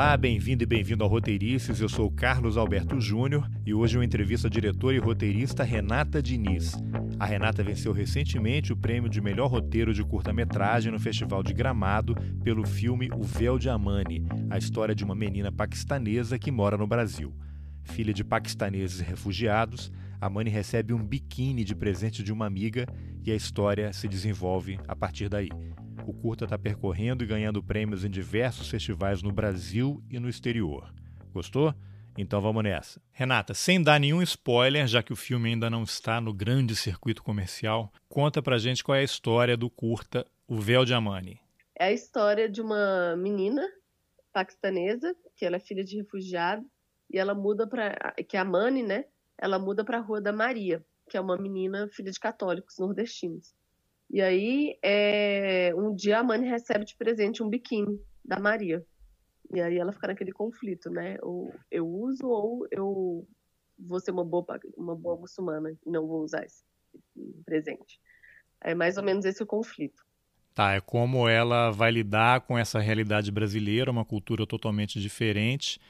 Olá, bem-vindo e bem-vindo ao Roteirices. Eu sou Carlos Alberto Júnior e hoje eu entrevisto a diretora e roteirista Renata Diniz. A Renata venceu recentemente o prêmio de melhor roteiro de curta-metragem no Festival de Gramado pelo filme O Véu de Amani, a história de uma menina paquistanesa que mora no Brasil. Filha de paquistaneses refugiados, Amani recebe um biquíni de presente de uma amiga e a história se desenvolve a partir daí. O curta está percorrendo e ganhando prêmios em diversos festivais no Brasil e no exterior. Gostou? Então vamos nessa. Renata, sem dar nenhum spoiler, já que o filme ainda não está no grande circuito comercial, conta pra gente qual é a história do curta O Véu de Amani. É a história de uma menina paquistanesa, que ela é filha de refugiado, e ela muda para que é a Mani, né? Ela muda para a Rua da Maria, que é uma menina filha de católicos nordestinos. E aí, é, um dia a Mani recebe de presente um biquíni da Maria. E aí ela fica naquele conflito, né? Ou eu uso ou eu vou ser uma boa, uma boa muçulmana e não vou usar esse presente. É mais ou menos esse o conflito. Tá, é como ela vai lidar com essa realidade brasileira, uma cultura totalmente diferente,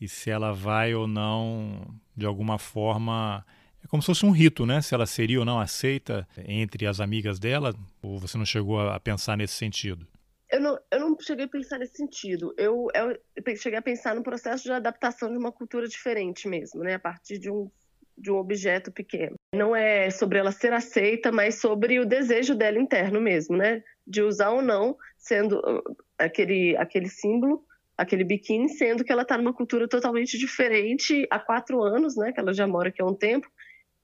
e se ela vai ou não, de alguma forma, é como se fosse um rito, né? Se ela seria ou não aceita entre as amigas dela, ou você não chegou a pensar nesse sentido? Eu não, eu não cheguei a pensar nesse sentido. Eu, eu cheguei a pensar no processo de adaptação de uma cultura diferente mesmo, né? A partir de um, de um objeto pequeno. Não é sobre ela ser aceita, mas sobre o desejo dela interno mesmo, né? De usar ou não, sendo uh, aquele, aquele símbolo aquele biquíni, sendo que ela está numa cultura totalmente diferente há quatro anos, né? Que ela já mora aqui há um tempo.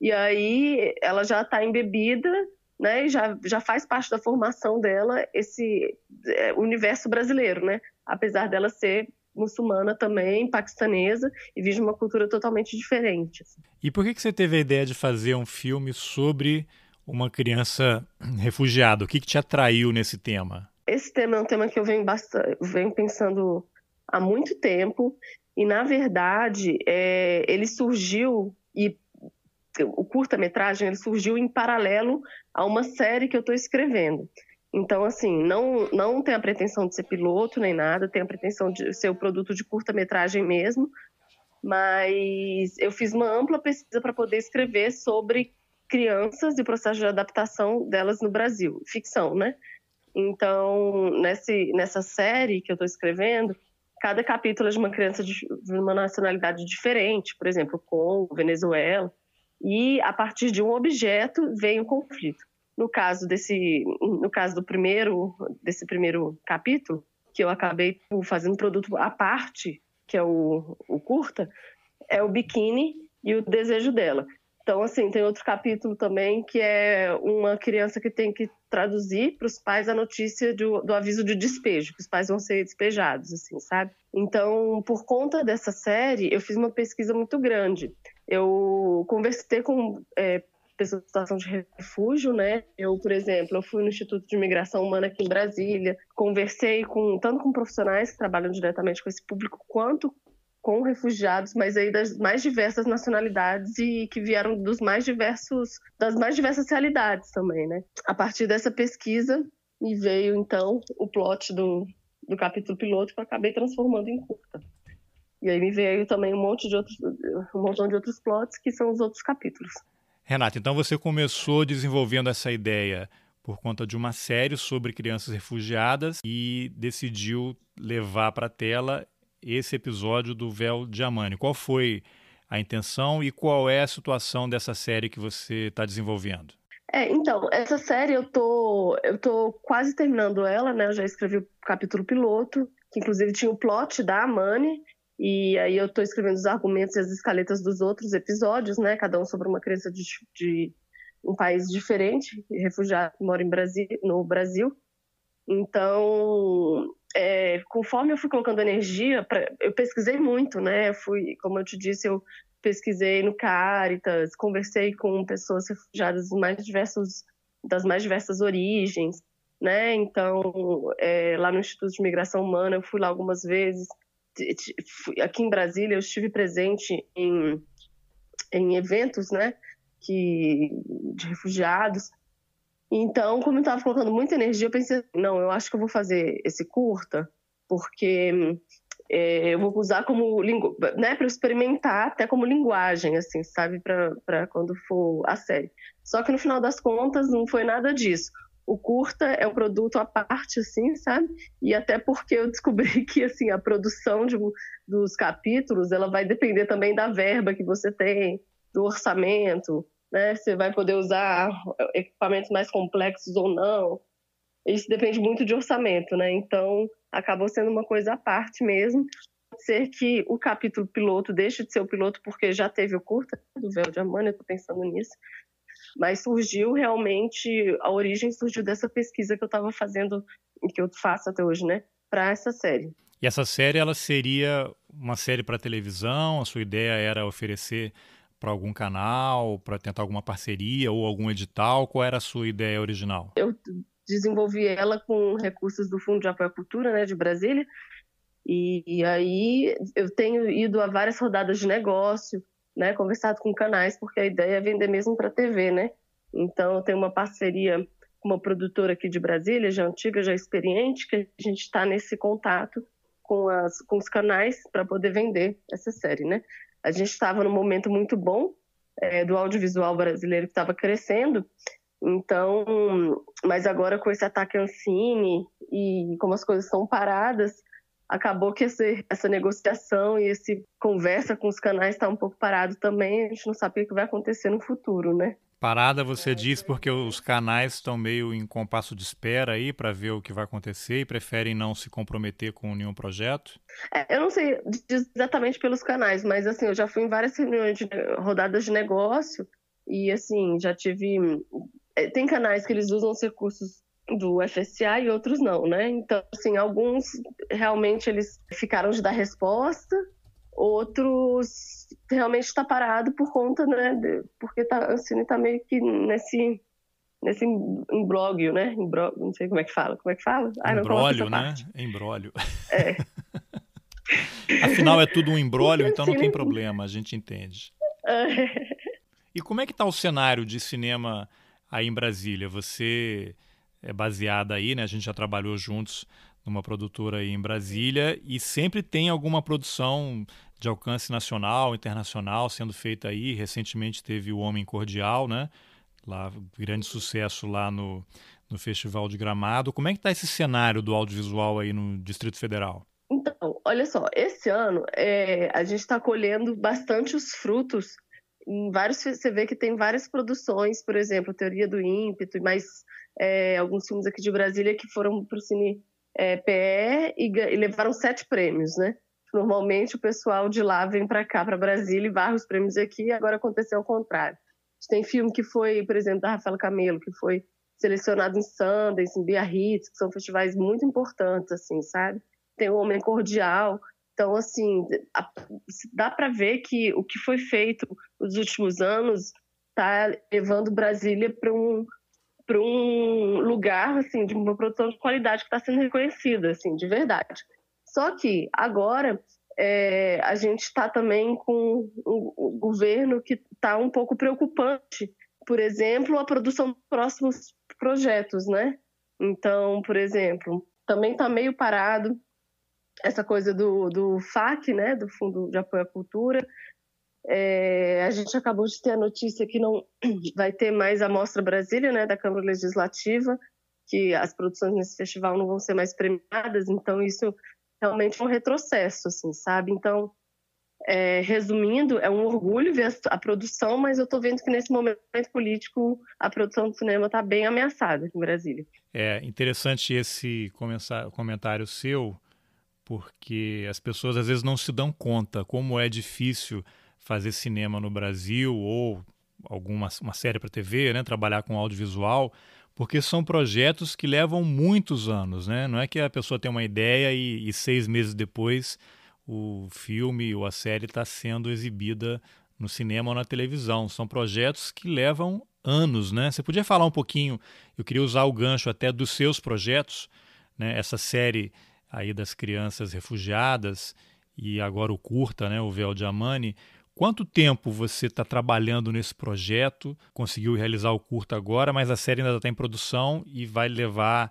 E aí ela já está embebida, né? E já, já faz parte da formação dela esse é, universo brasileiro, né? Apesar dela ser muçulmana também, paquistanesa, e vive uma cultura totalmente diferente. Assim. E por que, que você teve a ideia de fazer um filme sobre uma criança refugiada? O que, que te atraiu nesse tema? Esse tema é um tema que eu venho, bastante, venho pensando há muito tempo, e na verdade é, ele surgiu e o curta-metragem ele surgiu em paralelo a uma série que eu estou escrevendo. Então, assim, não, não tem a pretensão de ser piloto nem nada, tem a pretensão de ser o produto de curta-metragem mesmo, mas eu fiz uma ampla pesquisa para poder escrever sobre crianças e o processo de adaptação delas no Brasil, ficção, né? Então, nesse, nessa série que eu estou escrevendo, cada capítulo é de uma criança de, de uma nacionalidade diferente, por exemplo, Congo, Venezuela, e a partir de um objeto vem o conflito. No caso desse, no caso do primeiro, desse primeiro capítulo, que eu acabei fazendo produto à parte, que é o, o curta, é o biquíni e o desejo dela. Então, assim, tem outro capítulo também que é uma criança que tem que traduzir para os pais a notícia do, do, aviso de despejo, que os pais vão ser despejados, assim, sabe? Então, por conta dessa série, eu fiz uma pesquisa muito grande. Eu conversei com é, pessoas em situação de refúgio, né? Eu, por exemplo, eu fui no Instituto de Imigração Humana aqui em Brasília, conversei com tanto com profissionais que trabalham diretamente com esse público, quanto com refugiados, mas aí das mais diversas nacionalidades e que vieram dos mais diversos, das mais diversas realidades também, né? A partir dessa pesquisa me veio então o plot do, do capítulo piloto que eu acabei transformando em curta. E aí me veio também um monte de outros, um montão de outros plots que são os outros capítulos. Renata, então você começou desenvolvendo essa ideia por conta de uma série sobre crianças refugiadas e decidiu levar para a tela esse episódio do Véu de Amani. Qual foi a intenção e qual é a situação dessa série que você está desenvolvendo? É, então, essa série eu tô, eu tô quase terminando ela, né? Eu já escrevi o capítulo piloto, que inclusive tinha o plot da Amani, e aí eu tô escrevendo os argumentos e as escaletas dos outros episódios, né? Cada um sobre uma criança de, de um país diferente, refugiado que mora em Brasil, no Brasil. Então, é, conforme eu fui colocando energia, pra, eu pesquisei muito, né? Eu fui, como eu te disse, eu pesquisei no Caritas, conversei com pessoas refugiadas mais diversos, das mais diversas origens, né? Então, é, lá no Instituto de Migração Humana, eu fui lá algumas vezes. Aqui em Brasília, eu estive presente em, em eventos, né? Que, de refugiados. Então, como eu estava colocando muita energia, eu pensei, não, eu acho que eu vou fazer esse curta, porque é, eu vou usar como né, para experimentar até como linguagem, assim, sabe, para quando for a série. Só que no final das contas não foi nada disso. O curta é um produto à parte, assim, sabe? E até porque eu descobri que assim a produção de, dos capítulos ela vai depender também da verba que você tem, do orçamento, né? Você vai poder usar equipamentos mais complexos ou não. Isso depende muito de orçamento, né? Então acabou sendo uma coisa à parte mesmo. Pode ser que o capítulo piloto deixe de ser o piloto porque já teve o curta do Véu de Amânia, eu tô pensando nisso. Mas surgiu realmente, a origem surgiu dessa pesquisa que eu estava fazendo, que eu faço até hoje, né? Para essa série. E essa série, ela seria uma série para televisão? A sua ideia era oferecer para algum canal, para tentar alguma parceria ou algum edital? Qual era a sua ideia original? Eu desenvolvi ela com recursos do Fundo de Apoio à Cultura, né, de Brasília. E, e aí eu tenho ido a várias rodadas de negócio, né, conversado com canais, porque a ideia é vender mesmo para TV, né? Então eu tenho uma parceria com uma produtora aqui de Brasília, já antiga, já experiente, que a gente está nesse contato com, as, com os canais para poder vender essa série, né? A gente estava num momento muito bom é, do audiovisual brasileiro que estava crescendo então, mas agora com esse ataque Ancine e como as coisas estão paradas, acabou que esse, essa negociação e esse conversa com os canais está um pouco parado também. A gente não sabe o que vai acontecer no futuro, né? Parada, você diz, porque os canais estão meio em compasso de espera aí para ver o que vai acontecer e preferem não se comprometer com nenhum projeto? É, eu não sei exatamente pelos canais, mas assim, eu já fui em várias reuniões de rodadas de negócio e assim, já tive é, tem canais que eles usam os recursos do FSA e outros não, né? Então, assim, alguns realmente eles ficaram de dar resposta, outros realmente está parado por conta, né? De, porque tá, a Ancine está meio que nesse nesse imbróglio, né? Imbróglio, não sei como é que fala. Como é que fala? Ah, embrólio, né? Embrólio. É. Afinal, é tudo um embrólio, então não tem problema, a gente entende. É. E como é que está o cenário de cinema aí em Brasília. Você é baseada aí, né? A gente já trabalhou juntos numa produtora aí em Brasília e sempre tem alguma produção de alcance nacional, internacional sendo feita aí. Recentemente teve o Homem Cordial, né? Lá, grande sucesso lá no, no Festival de Gramado. Como é que está esse cenário do audiovisual aí no Distrito Federal? Então, olha só, esse ano é, a gente está colhendo bastante os frutos em vários você vê que tem várias produções, por exemplo, Teoria do Ímpeto, e mais é, alguns filmes aqui de Brasília que foram para o Cine é, PE e, e, levaram sete prêmios, né? Normalmente o pessoal de lá vem para cá, para Brasília, e varre os prêmios aqui, agora aconteceu ao contrário. Tem filme que foi, por exemplo, da Rafaela Camelo, que foi selecionado em Sundance, em Biarritz, que são festivais muito importantes, assim, sabe? Tem o Homem Cordial, então, assim, dá para ver que o que foi feito nos últimos anos está levando Brasília para um para um lugar assim de uma produção de qualidade que está sendo reconhecida, assim, de verdade. Só que agora é, a gente está também com um, governo que está um pouco preocupante. Por exemplo, a produção dos próximos projetos, né? Então, por exemplo, também está meio parado essa coisa do, do FAC, né, do Fundo de Apoio à Cultura. É, a gente acabou de ter a notícia que não vai ter mais a Mostra Brasília, né, da Câmara Legislativa, que as produções nesse festival não vão ser mais premiadas, então isso realmente é um retrocesso, assim, sabe? Então, é, resumindo, é um orgulho ver a, a produção, mas eu estou vendo que nesse momento político a produção do cinema está bem ameaçada aqui em Brasília. É interessante esse comentário seu, porque as pessoas às vezes não se dão conta como é difícil fazer cinema no Brasil ou alguma uma série para TV, né, trabalhar com audiovisual, porque são projetos que levam muitos anos, né? Não é que a pessoa tem uma ideia e, e seis meses depois o filme ou a série está sendo exibida no cinema ou na televisão. São projetos que levam anos, né? Você podia falar um pouquinho? Eu queria usar o gancho até dos seus projetos, né? Essa série aí das crianças refugiadas e agora o curta, né, o Véu de Amani. Quanto tempo você está trabalhando nesse projeto? Conseguiu realizar o curta agora, mas a série ainda está em produção e vai levar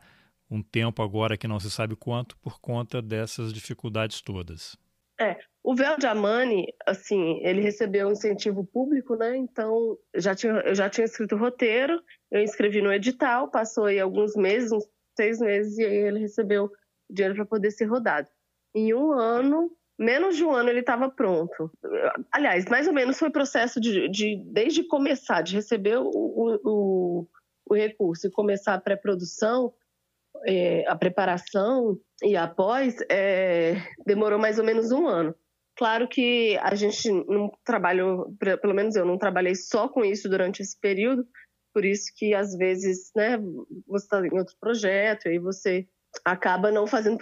um tempo agora que não se sabe quanto por conta dessas dificuldades todas. É, o Véu de Amani, assim, ele recebeu um incentivo público, né? Então, já tinha, eu já tinha escrito o roteiro, eu inscrevi no edital, passou aí alguns meses, uns seis meses, e aí ele recebeu dinheiro para poder ser rodado. Em um ano, menos de um ano, ele estava pronto. Aliás, mais ou menos foi processo de, de desde começar, de receber o, o, o recurso e começar a pré-produção, é, a preparação e após, é, demorou mais ou menos um ano. Claro que a gente não trabalhou, pelo menos eu não trabalhei só com isso durante esse período, por isso que às vezes, né, você está em outro projeto e aí você acaba não fazendo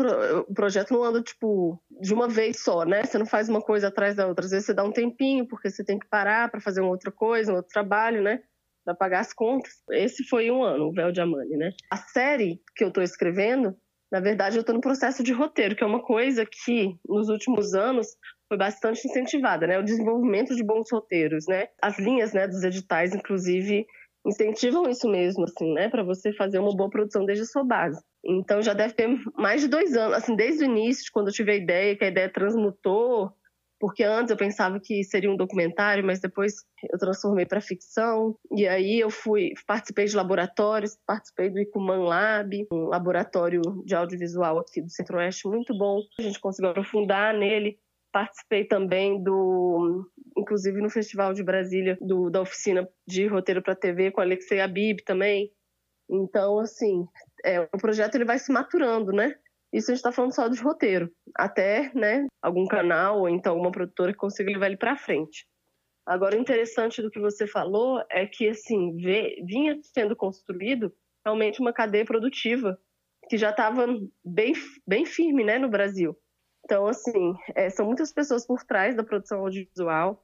o projeto não anda tipo de uma vez só, né? Você não faz uma coisa atrás da outra, às vezes você dá um tempinho porque você tem que parar para fazer uma outra coisa, um outro trabalho, né? Para pagar as contas. Esse foi um ano, o Véu de Amani, né? A série que eu estou escrevendo, na verdade, eu estou no processo de roteiro, que é uma coisa que nos últimos anos foi bastante incentivada, né? O desenvolvimento de bons roteiros, né? As linhas, né, dos editais, inclusive, incentivam isso mesmo, assim, né? Para você fazer uma boa produção desde a sua base. Então já deve ter mais de dois anos, assim, desde o início, quando eu tive a ideia, que a ideia transmutou, porque antes eu pensava que seria um documentário, mas depois eu transformei para ficção. E aí eu fui, participei de laboratórios, participei do Icuman Lab, um laboratório de audiovisual aqui do Centro-Oeste muito bom. A gente conseguiu aprofundar nele Participei também do, inclusive no Festival de Brasília, do, da oficina de roteiro para TV com Alexei Abib também. Então, assim, é, o projeto ele vai se maturando, né? Isso a gente está falando só de roteiro, até, né, algum canal ou então alguma produtora que consiga levar ele para frente. Agora, o interessante do que você falou é que, assim, vinha sendo construído realmente uma cadeia produtiva que já estava bem, bem firme, né, no Brasil. Então, assim, é, são muitas pessoas por trás da produção audiovisual,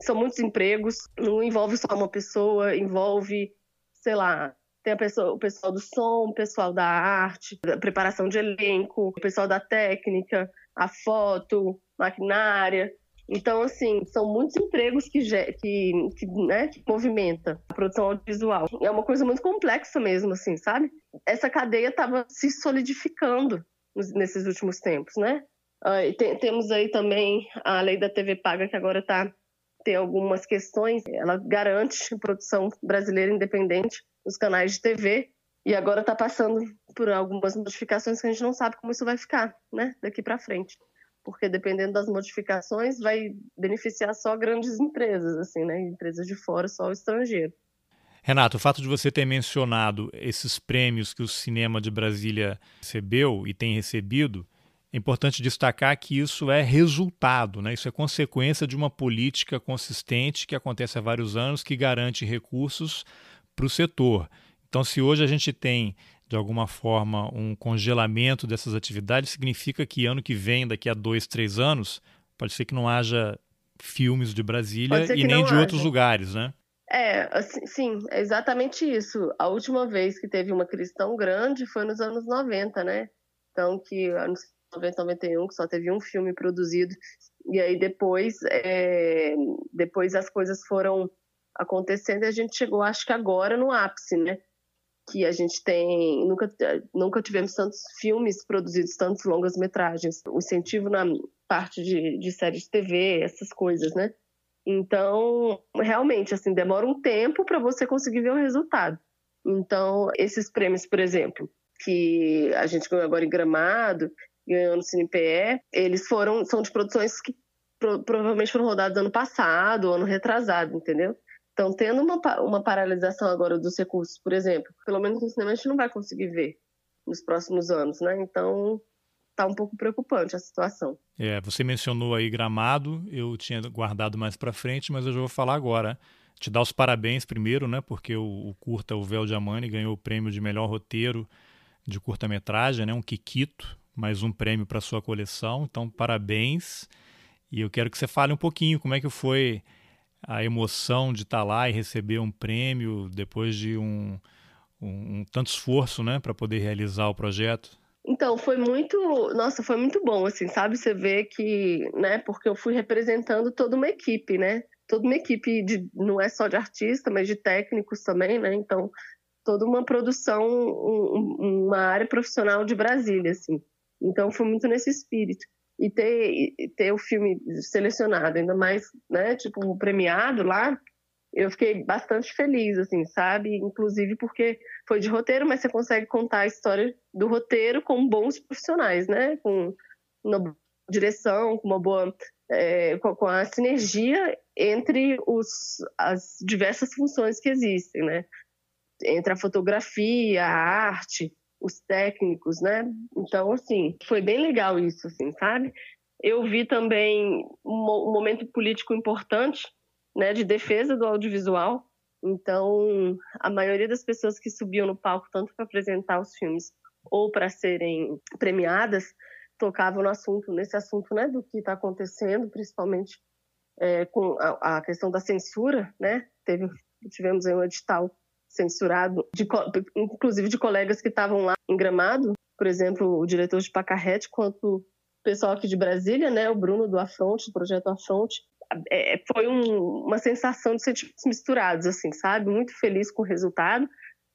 são muitos empregos, não envolve só uma pessoa, envolve, sei lá, tem pessoa, o pessoal do som, o pessoal da arte, da preparação de elenco, o pessoal da técnica, a foto, maquinária. Então, assim, são muitos empregos que, que, que, né, que movimenta a produção audiovisual. É uma coisa muito complexa mesmo, assim, sabe? Essa cadeia estava se solidificando nesses últimos tempos, né? Uh, tem, temos aí também a lei da TV paga, que agora tá, tem algumas questões. Ela garante produção brasileira independente nos canais de TV e agora está passando por algumas modificações que a gente não sabe como isso vai ficar né, daqui para frente. Porque dependendo das modificações, vai beneficiar só grandes empresas, assim, né? Empresas de fora, só o estrangeiro. Renato, o fato de você ter mencionado esses prêmios que o cinema de Brasília recebeu e tem recebido é importante destacar que isso é resultado, né? isso é consequência de uma política consistente que acontece há vários anos que garante recursos para o setor. Então, se hoje a gente tem, de alguma forma, um congelamento dessas atividades, significa que ano que vem, daqui a dois, três anos, pode ser que não haja filmes de Brasília e nem de haja. outros lugares, né? É, assim, sim, é exatamente isso. A última vez que teve uma crise tão grande foi nos anos 90, né? Então, que 90, 91, que só teve um filme produzido. E aí depois, é, depois as coisas foram acontecendo e a gente chegou, acho que agora, no ápice, né? Que a gente tem. Nunca, nunca tivemos tantos filmes produzidos, tantos longas-metragens. O incentivo na parte de, de série de TV, essas coisas, né? Então, realmente, assim, demora um tempo para você conseguir ver o resultado. Então, esses prêmios, por exemplo, que a gente ganhou agora em Gramado, ganhou no CinePE, eles foram, são de produções que pro, provavelmente foram rodadas ano passado, ano retrasado, entendeu? Então, tendo uma, uma paralisação agora dos recursos, por exemplo, pelo menos no cinema a gente não vai conseguir ver nos próximos anos, né? Então, tá um pouco preocupante a situação. É, você mencionou aí Gramado, eu tinha guardado mais para frente, mas eu já vou falar agora. Te dar os parabéns primeiro, né? Porque o, o curta O Véu de Amani ganhou o prêmio de melhor roteiro de curta-metragem, né? Um Kikito, mais um prêmio para sua coleção. Então, parabéns. E eu quero que você fale um pouquinho como é que foi a emoção de estar tá lá e receber um prêmio depois de um, um, um tanto esforço, né, para poder realizar o projeto. Então, foi muito, nossa, foi muito bom, assim, sabe? Você vê que, né, porque eu fui representando toda uma equipe, né? Toda uma equipe de, não é só de artista, mas de técnicos também, né? Então, toda uma produção, um, uma área profissional de Brasília, assim. Então foi muito nesse espírito. E ter, ter o filme selecionado, ainda mais, né, tipo, premiado lá, eu fiquei bastante feliz, assim, sabe? Inclusive porque foi de roteiro, mas você consegue contar a história do roteiro com bons profissionais, né? Com uma direção, com uma boa. É, com a sinergia entre os, as diversas funções que existem, né? Entre a fotografia, a arte, os técnicos, né? Então, assim, foi bem legal isso, assim, sabe? Eu vi também um momento político importante né, de defesa do audiovisual. Então, a maioria das pessoas que subiam no palco, tanto para apresentar os filmes ou para serem premiadas, tocavam no assunto, nesse assunto, né, do que está acontecendo, principalmente é, com a, a, questão da censura, né? Teve, tivemos aí um edital censurado, de, inclusive de colegas que estavam lá em Gramado, por exemplo, o diretor de Pacarrete, quanto o pessoal aqui de Brasília, né, o Bruno do Afronte, do projeto Afronte, é, foi um, uma sensação de sentimentos misturados, assim, sabe? Muito feliz com o resultado,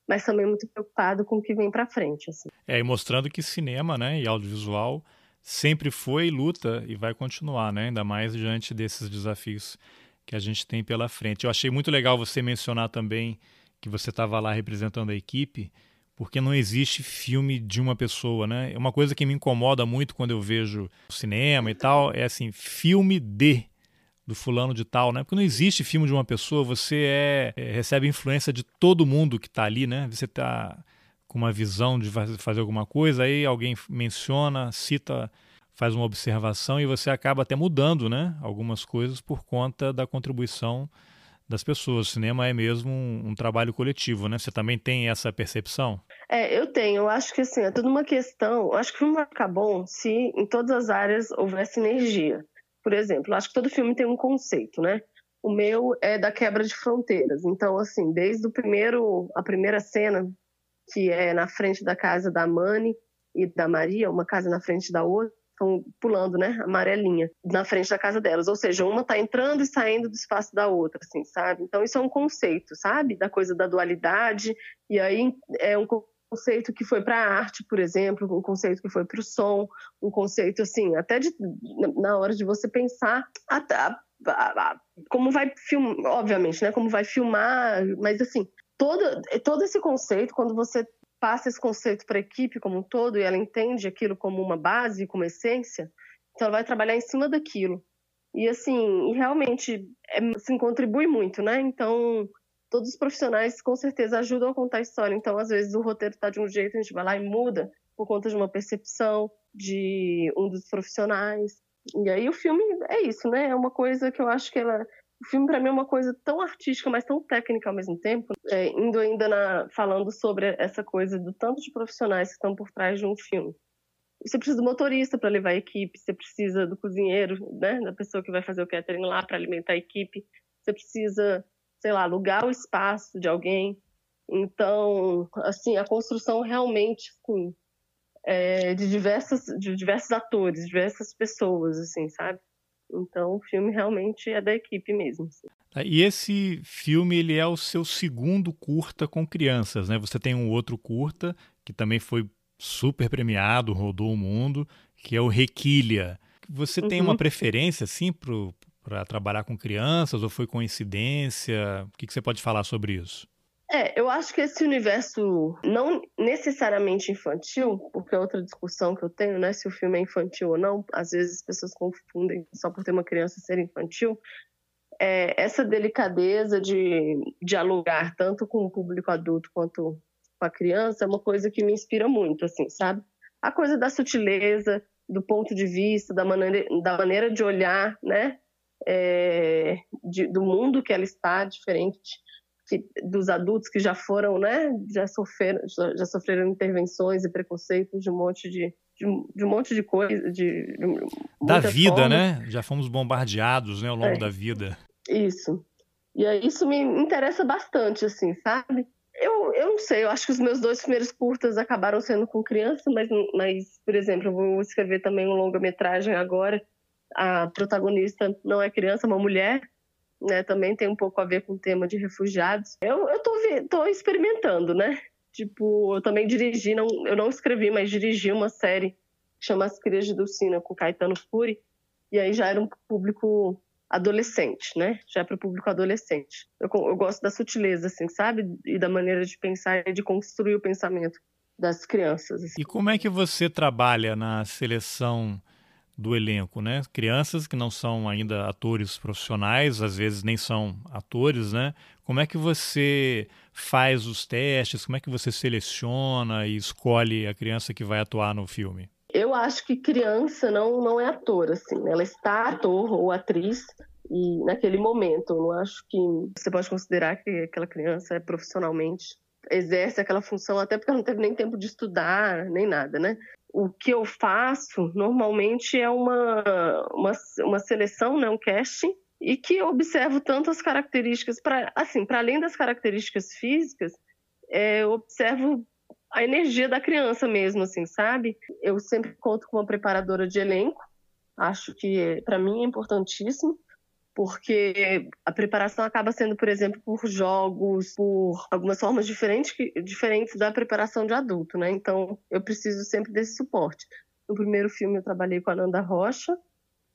mas também muito preocupado com o que vem para frente. Assim. É, e mostrando que cinema né, e audiovisual sempre foi luta e vai continuar, né? ainda mais diante desses desafios que a gente tem pela frente. Eu achei muito legal você mencionar também que você estava lá representando a equipe, porque não existe filme de uma pessoa, né? Uma coisa que me incomoda muito quando eu vejo cinema e tal é assim, filme de do fulano de tal, né? Porque não existe filme de uma pessoa, você é, é recebe influência de todo mundo que está ali, né? Você está com uma visão de fazer alguma coisa, aí alguém menciona, cita, faz uma observação e você acaba até mudando, né? Algumas coisas por conta da contribuição das pessoas. O cinema é mesmo um, um, trabalho coletivo, né? Você também tem essa percepção? É, eu tenho. Eu acho que assim, é tudo uma questão. Eu acho que o filme vai ficar bom se em todas as áreas houver sinergia. Por exemplo, acho que todo filme tem um conceito, né? O meu é da quebra de fronteiras. Então, assim, desde o primeiro, a primeira cena, que é na frente da casa da Mani e da Maria, uma casa na frente da outra, estão pulando, né, amarelinha, na frente da casa delas. Ou seja, uma está entrando e saindo do espaço da outra, assim, sabe? Então, isso é um conceito, sabe? Da coisa da dualidade. E aí é um conceito que foi para a arte, por exemplo, um conceito que foi para o som, um conceito assim, até de, na hora de você pensar até, como vai filmar, obviamente, né, como vai filmar, mas assim, todo, todo esse conceito, quando você passa esse conceito para a equipe como um todo e ela entende aquilo como uma base, como essência, então ela vai trabalhar em cima daquilo. E assim, realmente é, assim, contribui muito, né? Então, todos os profissionais com certeza ajudam a contar a história. Então, às vezes, o roteiro está de um jeito, a gente vai lá e muda por conta de uma percepção de um dos profissionais. E aí o filme é isso, né? É uma coisa que eu acho que ela. O filme, para mim, é uma coisa tão artística, mas tão técnica ao mesmo tempo. É, indo ainda na, falando sobre essa coisa do tanto de profissionais que estão por trás de um filme. Você precisa do motorista para levar a equipe, você precisa do cozinheiro, né? Da pessoa que vai fazer o catering lá para alimentar a equipe. Você precisa sei lá, alugar o espaço de alguém. Então, assim, a construção realmente assim, é de, diversas, de diversos atores, diversas pessoas, assim, sabe? Então, o filme realmente é da equipe mesmo. Assim. Tá, e esse filme, ele é o seu segundo curta com crianças, né? Você tem um outro curta, que também foi super premiado, rodou o mundo, que é o Requilha. Você uhum. tem uma uhum. preferência, assim, para trabalhar com crianças ou foi coincidência? O que, que você pode falar sobre isso? É, eu acho que esse universo não necessariamente infantil, porque é outra discussão que eu tenho, né, se o filme é infantil ou não, às vezes as pessoas confundem só por ter uma criança ser infantil, é, essa delicadeza de dialogar tanto com o público adulto quanto com a criança é uma coisa que me inspira muito, assim, sabe? A coisa da sutileza, do ponto de vista, da maneira, da maneira de olhar, né? é, de, do mundo que ela está, diferente que, dos adultos que já foram, né, já sofreram, já sofreram intervenções e preconceitos de um monte de, de, de um monte de coisa, de, de da vida, formas. né? Já fomos bombardeados, né, ao longo é, da vida. Isso. E aí isso me interessa bastante, assim, sabe? Eu, eu não sei, eu acho que os meus dois primeiros curtas acabaram sendo com criança, mas, mas por exemplo, eu vou escrever também um longa-metragem agora a protagonista não é criança, é uma mulher. Né? Também tem um pouco a ver com o tema de refugiados. Eu, eu tô, tô experimentando, né? Tipo, eu também dirigi, não, eu não escrevi, mas dirigi uma série que chama As Crias de Dulcina, com Caetano Furi, e aí já era um público adolescente, né? Já para o público adolescente. Eu, eu, gosto da sutileza, assim, sabe? E da maneira de pensar e de construir o pensamento das crianças. Assim. E como é que você trabalha na seleção do elenco, né? Crianças que não são ainda atores profissionais, às vezes nem são atores, né? Como é que você faz os testes? Como é que você seleciona e escolhe a criança que vai atuar no filme? Eu acho que criança não não é ator, assim. Ela está ator ou atriz e naquele momento. Eu não acho que você pode considerar que aquela criança é profissionalmente exerce aquela função, até porque ela não teve nem tempo de estudar, nem nada, né? O que eu faço normalmente é uma, uma, uma seleção, né, um casting, e que observo tanto as características, para assim, para além das características físicas, é, eu observo a energia da criança mesmo, assim, sabe? Eu sempre conto com uma preparadora de elenco, acho que para mim é importantíssimo porque a preparação acaba sendo, por exemplo, por jogos, por algumas formas diferentes, diferentes da preparação de adulto, né? Então, eu preciso sempre desse suporte. No primeiro filme, eu trabalhei com a Nanda Rocha,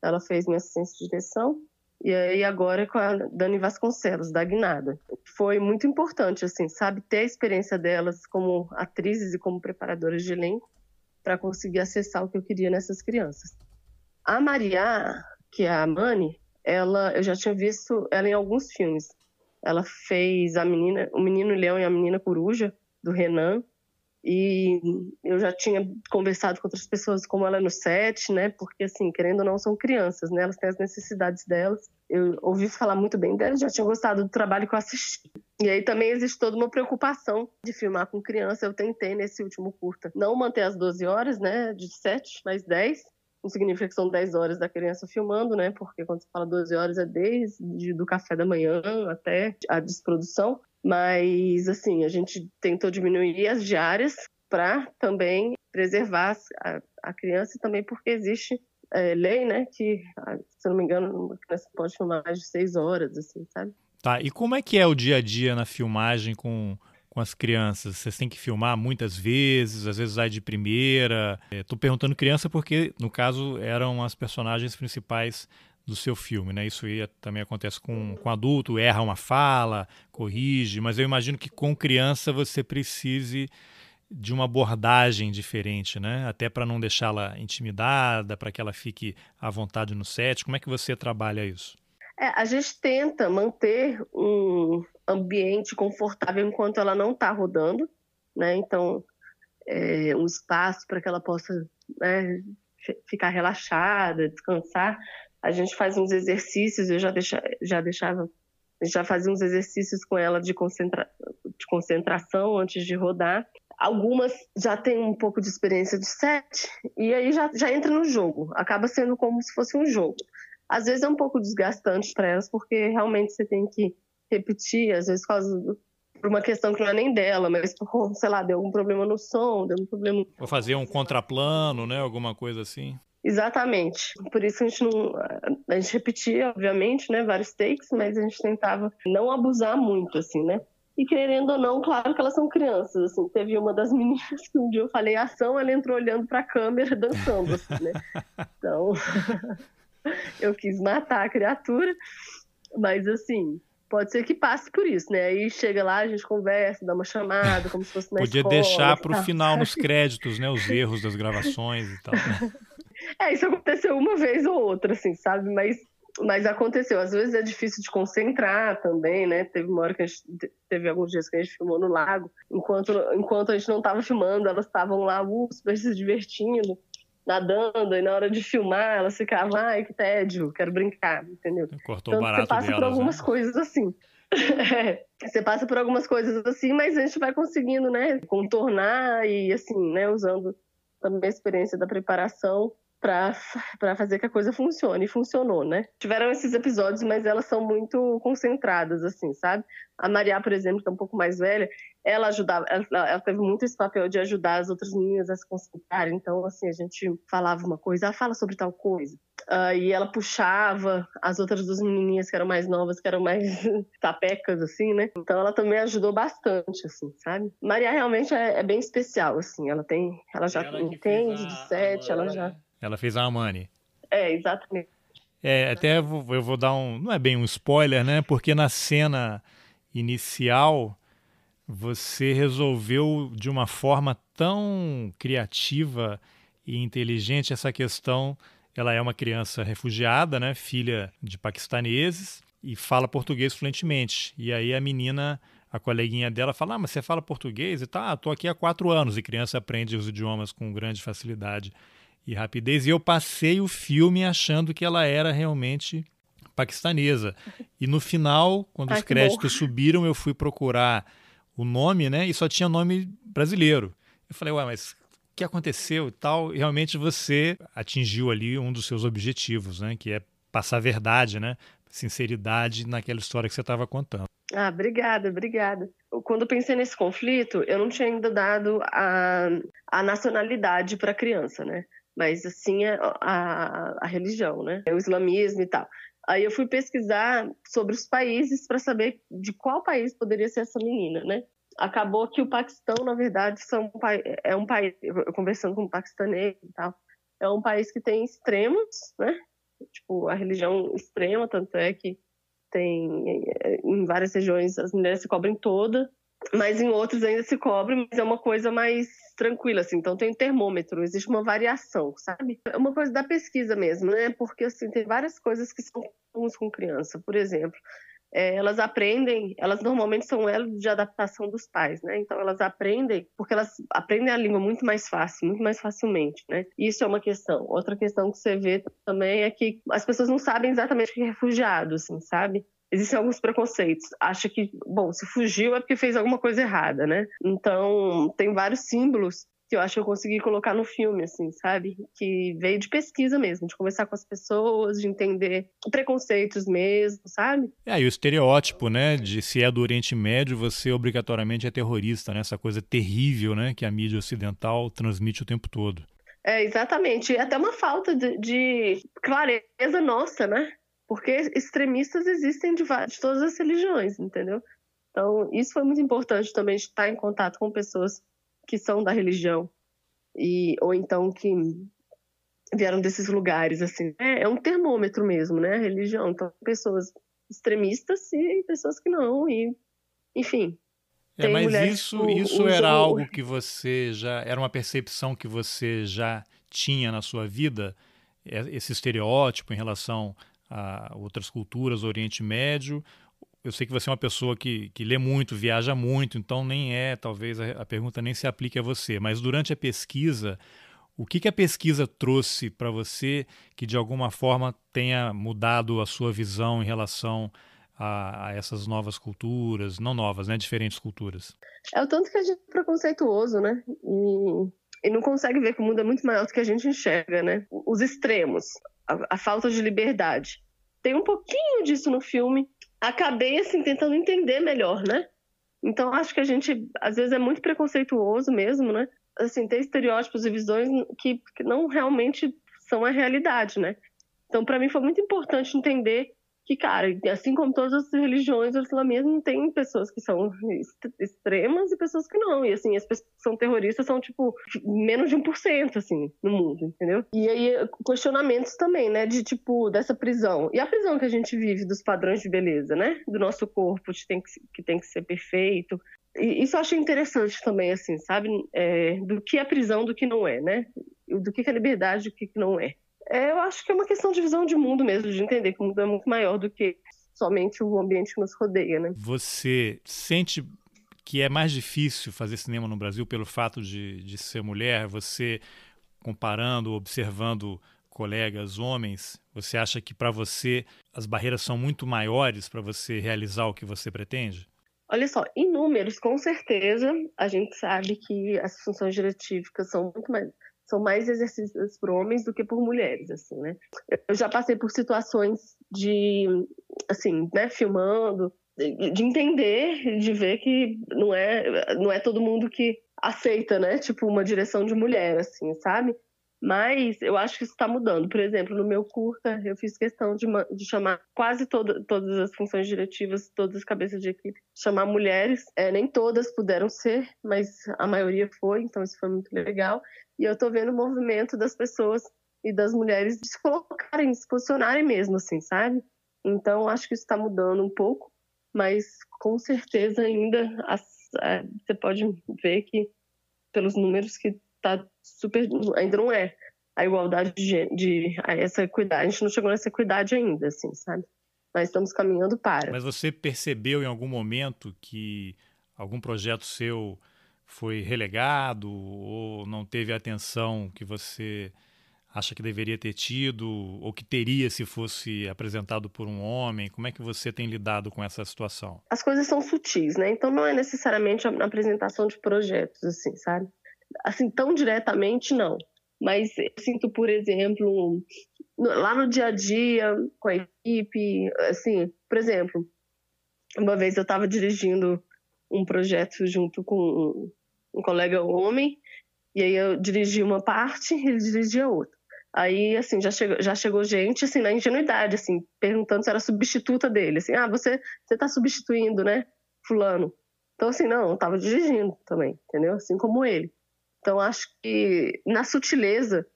ela fez minha assistência de direção, e aí agora com a Dani Vasconcelos, da Guinada. Foi muito importante, assim, sabe, ter a experiência delas como atrizes e como preparadoras de elenco para conseguir acessar o que eu queria nessas crianças. A Maria, que é a Mani, ela, eu já tinha visto ela em alguns filmes. Ela fez a menina, o menino leão e a menina coruja do Renan. E eu já tinha conversado com outras pessoas como ela no set, né? Porque assim, querendo ou não, são crianças, né? Elas têm as necessidades delas. Eu ouvi falar muito bem dela, já tinha gostado do trabalho que eu assisti. E aí também existe toda uma preocupação de filmar com criança. Eu tentei nesse último curta não manter as 12 horas, né? De 7, mais 10 não significa que são 10 horas da criança filmando, né? Porque quando você fala 12 horas é desde do café da manhã até a desprodução. Mas, assim, a gente tentou diminuir as diárias para também preservar a, a, criança e também porque existe é, lei, né? Que, se eu não me engano, a criança pode filmar mais de 6 horas, assim, sabe? Tá, e como é que é o dia a dia na filmagem com com as crianças? Vocês têm que filmar muitas vezes, às vezes vai de primeira. Estou é, perguntando criança porque, no caso, eram as personagens principais do seu filme, né? Isso ia, também acontece com, com adulto, erra uma fala, corrige, mas eu imagino que com criança você precise de uma abordagem diferente, né? Até para não deixá-la intimidada, para que ela fique à vontade no set. Como é que você trabalha isso? É, a gente tenta manter um ambiente confortável enquanto ela não está rodando, né? Então, é, um espaço para que ela possa né, ficar relaxada, descansar. A gente faz uns exercícios, eu já, deixa, já deixava, já fazia uns exercícios com ela de, concentra, de concentração antes de rodar. Algumas já têm um pouco de experiência de set, e aí já, já entra no jogo. Acaba sendo como se fosse um jogo. Às vezes é um pouco desgastante para elas, porque realmente você tem que repetir, às vezes por, causa por uma questão que não é nem dela, mas por, sei lá, deu algum problema no som, deu um problema. Ou fazer um contraplano, né? Alguma coisa assim. Exatamente. Por isso a gente não. A gente repetia, obviamente, né? Vários takes, mas a gente tentava não abusar muito, assim, né? E querendo ou não, claro que elas são crianças. Assim, teve uma das meninas que um dia eu falei ação, ela entrou olhando para a câmera dançando, assim, né? Então. eu quis matar a criatura, mas assim, pode ser que passe por isso, né? Aí chega lá, a gente conversa, dá uma chamada, como se fosse na Podia escola. Podia deixar para o final nos créditos, né? Os erros das gravações e tal. Né? É, isso aconteceu uma vez ou outra, assim, sabe? Mas, mas aconteceu. Às vezes é difícil de concentrar também, né? Teve uma hora que a gente teve alguns dias que a gente filmou no lago. Enquanto, enquanto a gente não estava filmando, elas estavam lá, uh, super se divertindo nadando, e na hora de filmar, elas ficavam, ai, que tédio, quero brincar, entendeu? Cortou então, você passa delas, por algumas né? coisas assim. É, você passa por algumas coisas assim, mas a gente vai conseguindo, né, contornar e assim, né, usando também a experiência da preparação para fazer que a coisa funcione. E funcionou, né? Tiveram esses episódios, mas elas são muito concentradas, assim, sabe? A Maria, por exemplo, que é um pouco mais velha, ela ajudava, ela, ela, teve muito esse papel de ajudar as outras meninas a se concentrarem. Então, assim, a gente falava uma coisa, ah, fala sobre tal coisa. Uh, e ela puxava as outras duas menininhas que eram mais novas, que eram mais tapecas, assim, né? Então ela também ajudou bastante, assim, sabe? Maria realmente é, é bem especial, assim. Ela tem, ela já ela entende de sete, ela já. Ela fez a Amani. É, exatamente. É, até eu vou, dar um, não é bem um spoiler, né? Porque na cena inicial você resolveu de uma forma tão criativa e inteligente essa questão. Ela é uma criança refugiada, né, filha de paquistaneses e fala português fluentemente. E aí a menina, a coleguinha dela, fala: ah, mas você fala português? E tá, ah, tô aqui há quatro anos. E criança aprende os idiomas com grande facilidade e rapidez. E eu passei o filme achando que ela era realmente paquistanesa. E no final, quando Ai, os créditos subiram, eu fui procurar o nome, né? E só tinha nome brasileiro. Eu falei, ué, mas o que aconteceu e tal? E realmente você atingiu ali um dos seus objetivos, né? Que é passar verdade, né? Sinceridade naquela história que você estava contando. Ah, obrigada, obrigada. Quando eu pensei nesse conflito, eu não tinha ainda dado a, a nacionalidade para a criança, né? Mas assim a, a, a religião, né? O islamismo e tal. Aí eu fui pesquisar sobre os países para saber de qual país poderia ser essa menina, né? Acabou que o Paquistão, na verdade, são, é um país, conversando com um paquistanês e tal, é um país que tem extremos, né? Tipo, a religião extrema, tanto é que tem em várias regiões as mulheres se cobrem toda, mas em outros ainda se cobrem, mas é uma coisa mais tranquila, assim. Então tem termômetro, existe uma variação, sabe? É uma coisa da pesquisa mesmo, né? Porque, assim, tem várias coisas que são comuns com criança. Por exemplo, é, elas aprendem, elas normalmente são elo de adaptação dos pais, né? Então elas aprendem, porque elas aprendem a língua muito mais fácil, muito mais facilmente, né? Isso é uma questão. Outra questão que você vê também é que as pessoas não sabem exatamente o que é refugiado, assim, sabe? Existem alguns preconceitos. Acha que, bom, se fugiu é porque fez alguma coisa errada, né? Então, tem vários símbolos que eu acho que eu consegui colocar no filme, assim, sabe? Que veio de pesquisa mesmo, de conversar com as pessoas, de entender preconceitos mesmo, sabe? É, e o estereótipo, né, de se é do Oriente Médio, você obrigatoriamente é terrorista, né? Essa coisa terrível, né, que a mídia ocidental transmite o tempo todo. É, exatamente. E até uma falta de, de clareza nossa, né? Porque extremistas existem de, de todas as religiões, entendeu? Então, isso foi muito importante também, estar em contato com pessoas que são da religião, e, ou então que vieram desses lugares, assim. É, é um termômetro mesmo, né, a religião. Então, pessoas extremistas e pessoas que não, e, enfim. É, mas isso, isso era algo que você já. Era uma percepção que você já tinha na sua vida? É, esse estereótipo em relação a outras culturas, Oriente Médio. Eu sei que você é uma pessoa que, que lê muito, viaja muito, então nem é, talvez a, a pergunta nem se aplique a você. Mas durante a pesquisa, o que, que a pesquisa trouxe para você que de alguma forma tenha mudado a sua visão em relação a, a, essas novas culturas, não novas, né, diferentes culturas? É o tanto que a gente é preconceituoso, né? E, e não consegue ver que o mundo é muito maior do que a gente enxerga, né? Os extremos a, a falta de liberdade. Tem um pouquinho disso no filme. Acabei assim tentando entender melhor, né? Então acho que a gente às vezes é muito preconceituoso mesmo, né? Assim, tem estereótipos e visões que, que não realmente são a realidade, né? Então para mim foi muito importante entender que, cara, assim como todas as religiões, o islamismo tem pessoas que são extremas e pessoas que não. E, assim, as pessoas que são terroristas são, tipo, menos de 1%, assim, no mundo, entendeu? E aí, questionamentos também, né, de, tipo, dessa prisão. E a prisão que a gente vive dos padrões de beleza, né? Do nosso corpo, que tem que, que, tem que ser perfeito. E isso eu achei interessante também, assim, sabe? É, do que é prisão, do que não é, né? Do que é liberdade, do que não é. É, eu acho que é uma questão de visão de mundo mesmo, de entender que o mundo é muito maior do que somente o ambiente que nos rodeia, né? Você sente que é mais difícil fazer cinema no Brasil pelo fato de, de ser mulher? Você, comparando, observando colegas homens, você acha que para você as barreiras são muito maiores para você realizar o que você pretende? Olha só, em números, com certeza, a gente sabe que as funções diretivas são muito mais são mais exercidas por homens do que por mulheres, assim, né? Eu já passei por situações de, assim, né, filmando, de entender, de ver que não é, não é todo mundo que aceita, né, tipo, uma direção de mulher, assim, sabe? Mas eu acho que isso está mudando. Por exemplo, no meu curta, eu fiz questão de, de chamar quase todo, todas as funções diretivas, todas as cabeças de equipe, chamar mulheres. É, nem todas puderam ser, mas a maioria foi, então isso foi muito legal. E eu estou vendo o movimento das pessoas e das mulheres se colocarem, se posicionarem mesmo, assim, sabe? Então, acho que isso está mudando um pouco, mas com certeza ainda as, é, você pode ver que, pelos números, que tá super. Ainda não é a igualdade de, de essa equidade. A gente não chegou nessa equidade ainda, assim, sabe? Mas estamos caminhando para. Mas você percebeu em algum momento que algum projeto seu foi relegado ou não teve a atenção que você acha que deveria ter tido ou que teria se fosse apresentado por um homem? Como é que você tem lidado com essa situação? As coisas são sutis, né? Então não é necessariamente a apresentação de projetos, assim, sabe? Assim, tão diretamente, não. Mas eu sinto, por exemplo, lá no dia a dia, com a equipe, assim, por exemplo, uma vez eu estava dirigindo um projeto junto com um colega homem, e aí eu dirigi uma parte, ele dirigia outra. Aí, assim, já chegou, já chegou gente, assim, na ingenuidade, assim, perguntando se era substituta dele, assim, ah, você, você tá substituindo, né, fulano. Então, assim, não, eu tava dirigindo também, entendeu? Assim como ele. Então, acho que na sutileza,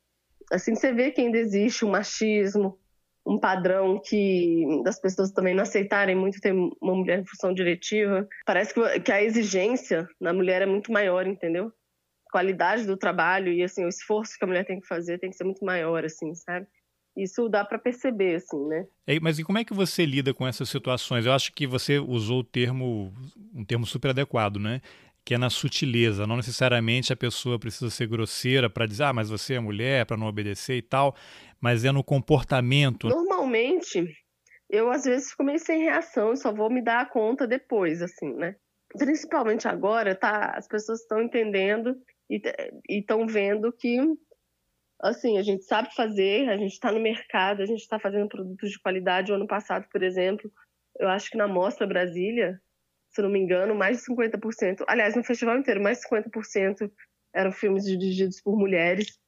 assim, você vê que ainda existe um machismo, um padrão que das pessoas também não aceitarem muito ter uma mulher em função diretiva. Parece que a exigência na mulher é muito maior, entendeu? A qualidade do trabalho e assim o esforço que a mulher tem que fazer tem que ser muito maior, assim, sabe? Isso dá para perceber, assim, né? É, mas e como é que você lida com essas situações? Eu acho que você usou o termo, um termo super adequado, né? Que é na sutileza. Não necessariamente a pessoa precisa ser grosseira para dizer, ah, mas você é mulher, para não obedecer e tal, mas é no comportamento. Normalmente, eu às vezes fico meio sem reação só vou me dar conta depois, assim, né? Principalmente agora, tá? As pessoas estão entendendo e estão vendo que, assim, a gente sabe fazer, a gente está no mercado, a gente está fazendo produtos de qualidade. O ano passado, por exemplo, eu acho que na Mostra Brasília, se não me engano, mais de 50%, aliás, no festival inteiro, mais de 50% eram filmes dirigidos por mulheres.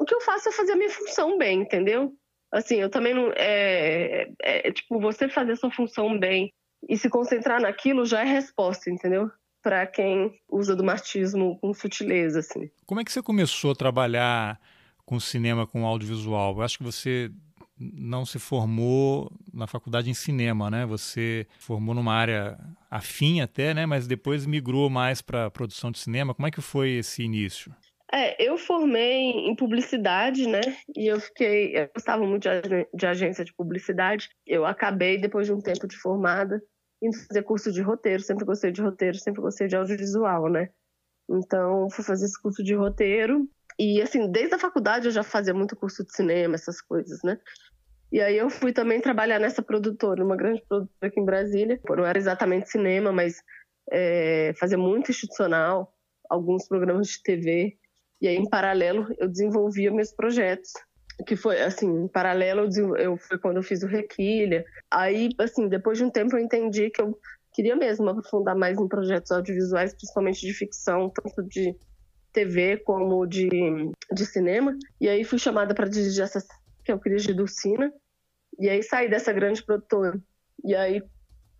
O que eu faço é fazer a minha função bem, entendeu? Assim, eu também não. É, é, é tipo, você fazer sua função bem e se concentrar naquilo já é resposta, entendeu? Para quem usa do machismo com sutileza, assim. Como é que você começou a trabalhar com cinema, com audiovisual? Eu acho que você não se formou na faculdade em cinema, né? Você formou numa área afim até, né? Mas depois migrou mais para produção de cinema. Como é que foi esse início? É, eu formei em publicidade, né? E eu fiquei, eu gostava muito de, agência de publicidade. Eu acabei depois de um tempo de formada indo fazer curso de roteiro. Sempre gostei de roteiro, sempre gostei de audiovisual, né? Então fui fazer esse curso de roteiro e assim, desde a faculdade eu já fazia muito curso de cinema, essas coisas, né? E aí eu fui também trabalhar nessa produtora, uma grande produtora aqui em Brasília. Não era exatamente cinema, mas é, fazia muito institucional, alguns programas de TV. E aí, em paralelo, eu desenvolvia meus projetos. Que foi, assim, em paralelo, eu, eu foi quando eu fiz o Requilha. Aí, assim, depois de um tempo, eu entendi que eu queria mesmo aprofundar mais em projetos audiovisuais, principalmente de ficção, tanto de TV como de, de cinema. E aí fui chamada para dirigir essa que o Cris de Dulcina, e aí saí dessa grande produtora. E aí,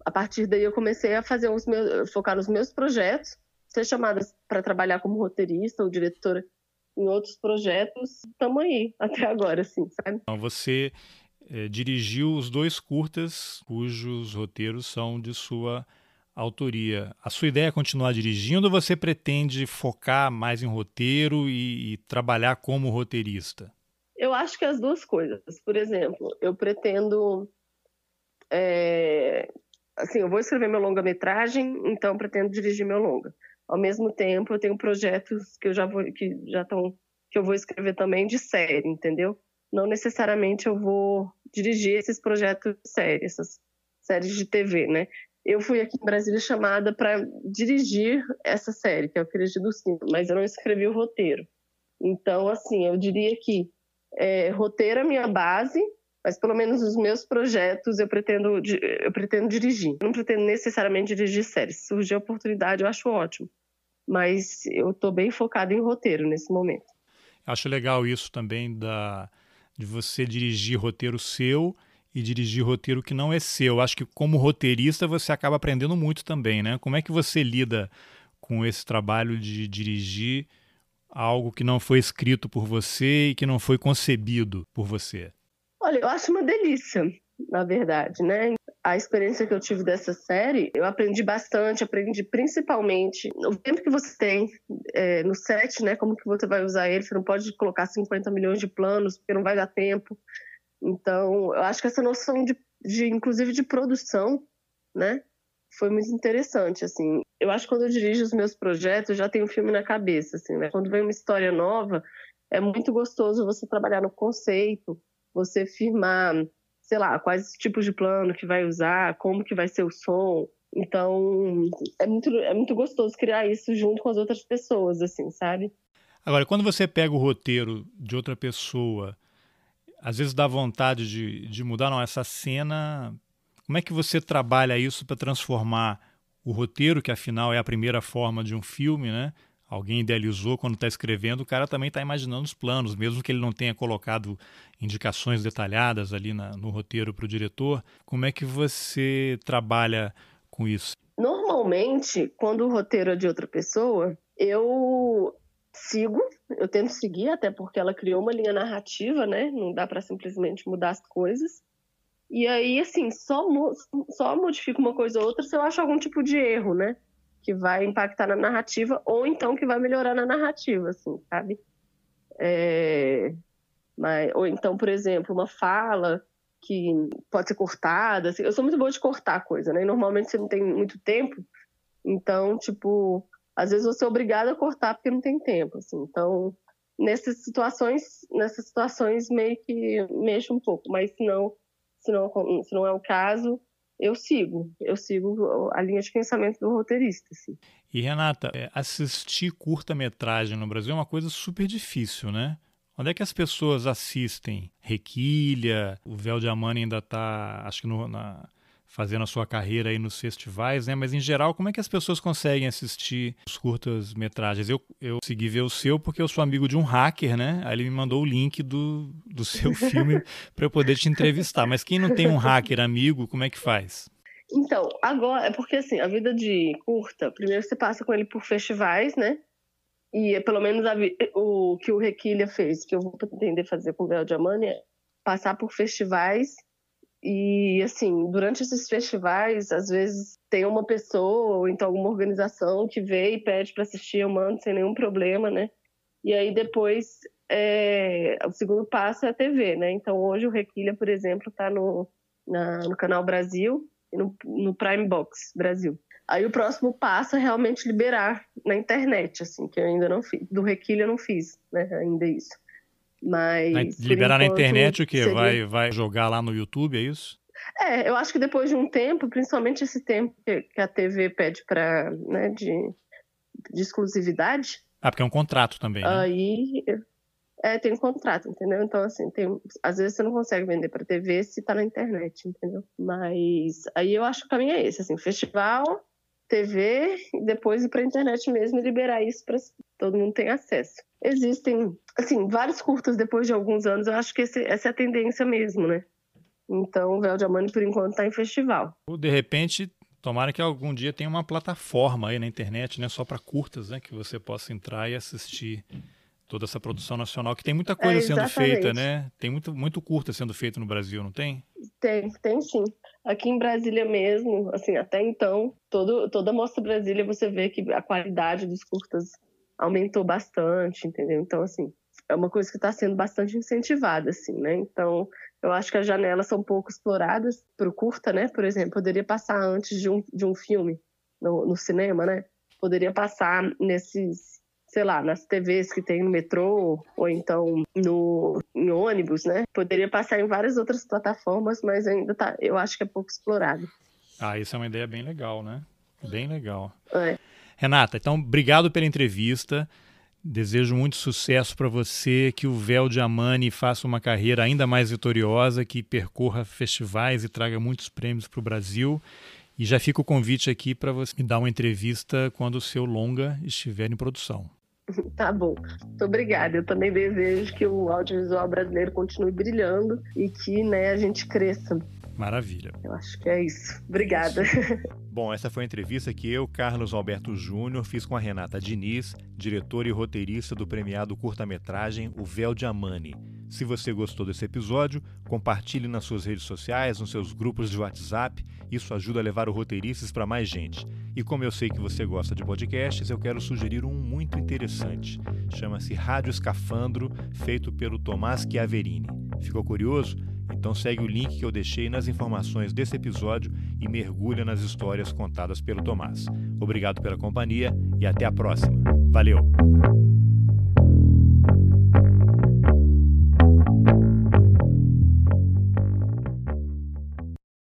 a partir daí, eu comecei a fazer os meus, focar nos meus projetos, ser chamada para trabalhar como roteirista ou diretora em outros projetos. Estamos aí até agora, assim, sabe? Então, você é, dirigiu os dois curtas cujos roteiros são de sua autoria. A sua ideia é continuar dirigindo ou você pretende focar mais em roteiro e, e trabalhar como roteirista? Eu acho que as duas coisas. Por exemplo, eu pretendo. É, assim, eu vou escrever meu longa-metragem, então pretendo dirigir meu longa. Ao mesmo tempo, eu tenho projetos que eu já vou, que já estão, que eu vou escrever também de série, entendeu? Não necessariamente eu vou dirigir esses projetos de série, essas séries de TV, né? Eu fui aqui em Brasília chamada para dirigir essa série, que é o Querido do Cinema, mas eu não escrevi o roteiro. Então, assim, eu diria que é, roteiro é minha base, mas pelo menos os meus projetos eu pretendo, eu pretendo dirigir. Não pretendo necessariamente dirigir séries. Se surgir a oportunidade, eu acho ótimo. Mas eu estou bem focada em roteiro nesse momento. Acho legal isso também da, de você dirigir roteiro seu e dirigir roteiro que não é seu. Acho que como roteirista você acaba aprendendo muito também, né? Como é que você lida com esse trabalho de dirigir algo que não foi escrito por você e que não foi concebido por você? Olha, eu acho uma delícia, na verdade, né? A experiência que eu tive dessa série, eu aprendi bastante, aprendi principalmente o tempo que você tem é, no set, né? Como que você vai usar ele, você não pode colocar 50 milhões de planos, porque não vai dar tempo. Então, eu acho que essa noção de, de inclusive de produção, né? Foi muito interessante, assim. Eu acho que quando eu dirijo os meus projetos, eu já tenho um filme na cabeça, assim, né? Quando vem uma história nova, é muito gostoso você trabalhar no conceito, você firmar, sei lá, quais tipos de plano que vai usar, como que vai ser o som. Então, é muito, é muito gostoso criar isso junto com as outras pessoas, assim, sabe? Agora, quando você pega o roteiro de outra pessoa às vezes dá vontade de, de mudar, não, essa cena. Como é que você trabalha isso para transformar o roteiro, que afinal é a primeira forma de um filme, né? Alguém idealizou quando está escrevendo, o cara também está imaginando os planos, mesmo que ele não tenha colocado indicações detalhadas ali na, no roteiro para o diretor. Como é que você trabalha com isso? Normalmente, quando o roteiro é de outra pessoa, eu sigo, eu tento seguir, até porque ela criou uma linha narrativa, né? Não dá para simplesmente mudar as coisas. E aí, assim, só, só modifico uma coisa ou outra se eu acho algum tipo de erro, né? Que vai impactar na narrativa, ou então que vai melhorar na narrativa, assim, sabe? É... Mas, ou então, por exemplo, uma fala que pode ser cortada. Assim, eu sou muito boa de cortar coisa, né? E normalmente você não tem muito tempo. Então, tipo, às vezes você é obrigado a cortar porque não tem tempo, assim. Então, nessas situações, nessas situações meio que mexe um pouco, mas se não, se não, se não é o caso, eu sigo, eu sigo a linha de pensamento do roteirista. Assim. E Renata, é, assistir curta-metragem no Brasil é uma coisa super difícil, né? Onde é que as pessoas assistem? Requilha, o Véu de Amani ainda está, acho que no, na, fazendo a sua carreira aí nos festivais, né? Mas em geral, como é que as pessoas conseguem assistir os curtas metragens? Eu, eu segui ver o seu porque eu sou amigo de um hacker, né? Aí ele me mandou o link do, do seu filme para eu poder te entrevistar. Mas quem não tem um hacker amigo, como é que faz? Então, agora, é porque assim, a vida de curta, primeiro você passa com ele por festivais, né? E é pelo menos a, o que o Requilha fez, que eu vou pretender fazer com o Bel Diamante, é passar por festivais e, assim, durante esses festivais, às vezes tem uma pessoa ou então alguma organização que vê e pede para assistir, eu mando sem nenhum problema, né? E aí depois, é... o segundo passo é a TV, né? Então hoje o Requilha, por exemplo, está no, no Canal Brasil e no, no Prime Box Brasil. Aí o próximo passo é realmente liberar na internet, assim, que eu ainda não fiz. Do Requilha eu não fiz, né, ainda isso. Mas. liberar na internet o quê? Seria... Vai, vai jogar lá no YouTube, é isso? É, eu acho que depois de um tempo, principalmente esse tempo que a TV pede para, né, de, de exclusividade. Ah, porque é um contrato também. Né? Aí. É, tem um contrato, entendeu? Então, assim, tem, às vezes você não consegue vender para TV se tá na internet, entendeu? Mas aí eu acho que o caminho é esse, assim, festival, TV, e depois ir pra internet mesmo e liberar isso para todo mundo ter acesso. Existem, assim, vários curtas depois de alguns anos, eu acho que esse, essa é a tendência mesmo, né? Então, o Véu de Amani, por enquanto, está em festival. De repente, tomara que algum dia tenha uma plataforma aí na internet, né? Só para curtas, né? Que você possa entrar e assistir toda essa produção nacional, que tem muita coisa é, sendo feita, né? Tem muito, muito curta sendo feito no Brasil, não tem? Tem, tem sim. Aqui em Brasília mesmo, assim, até então, todo, toda Mostra Brasília você vê que a qualidade dos curtas aumentou bastante, entendeu? Então, assim, é uma coisa que está sendo bastante incentivada, assim, né? Então, eu acho que as janelas são pouco exploradas para o curta, né? Por exemplo, poderia passar antes de um, de um filme no, no cinema, né? Poderia passar nesses, sei lá, nas TVs que tem no metrô ou então no em ônibus, né? Poderia passar em várias outras plataformas, mas ainda tá, eu acho que é pouco explorado. Ah, isso é uma ideia bem legal, né? Bem legal. É. Renata, então obrigado pela entrevista. Desejo muito sucesso para você, que o Véu de Amani faça uma carreira ainda mais vitoriosa, que percorra festivais e traga muitos prêmios para o Brasil. E já fica o convite aqui para você me dar uma entrevista quando o seu longa estiver em produção. Tá bom. Muito obrigada. Eu também desejo que o audiovisual brasileiro continue brilhando e que né, a gente cresça. Maravilha. Eu acho que é isso. Obrigada. Bom, essa foi a entrevista que eu, Carlos Alberto Júnior, fiz com a Renata Diniz, diretora e roteirista do premiado curta-metragem O Véu de Amani. Se você gostou desse episódio, compartilhe nas suas redes sociais, nos seus grupos de WhatsApp. Isso ajuda a levar o Roteiristas para mais gente. E como eu sei que você gosta de podcasts, eu quero sugerir um muito interessante. Chama-se Rádio Escafandro, feito pelo Tomás Chiaverini. Ficou curioso? Então segue o link que eu deixei nas informações desse episódio e mergulha nas histórias contadas pelo Tomás. Obrigado pela companhia e até a próxima. Valeu!